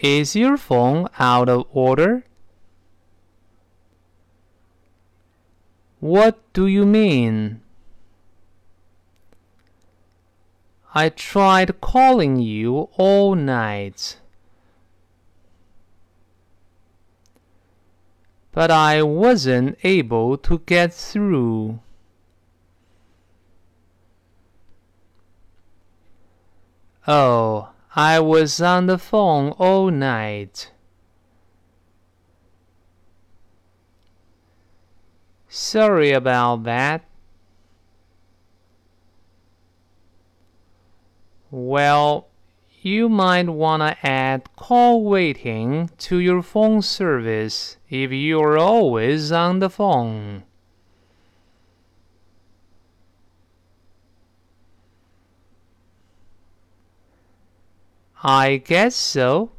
Is your phone out of order? What do you mean? I tried calling you all night. But I wasn't able to get through. Oh, I was on the phone all night. Sorry about that. Well, you might want to add call waiting to your phone service if you're always on the phone. I guess so.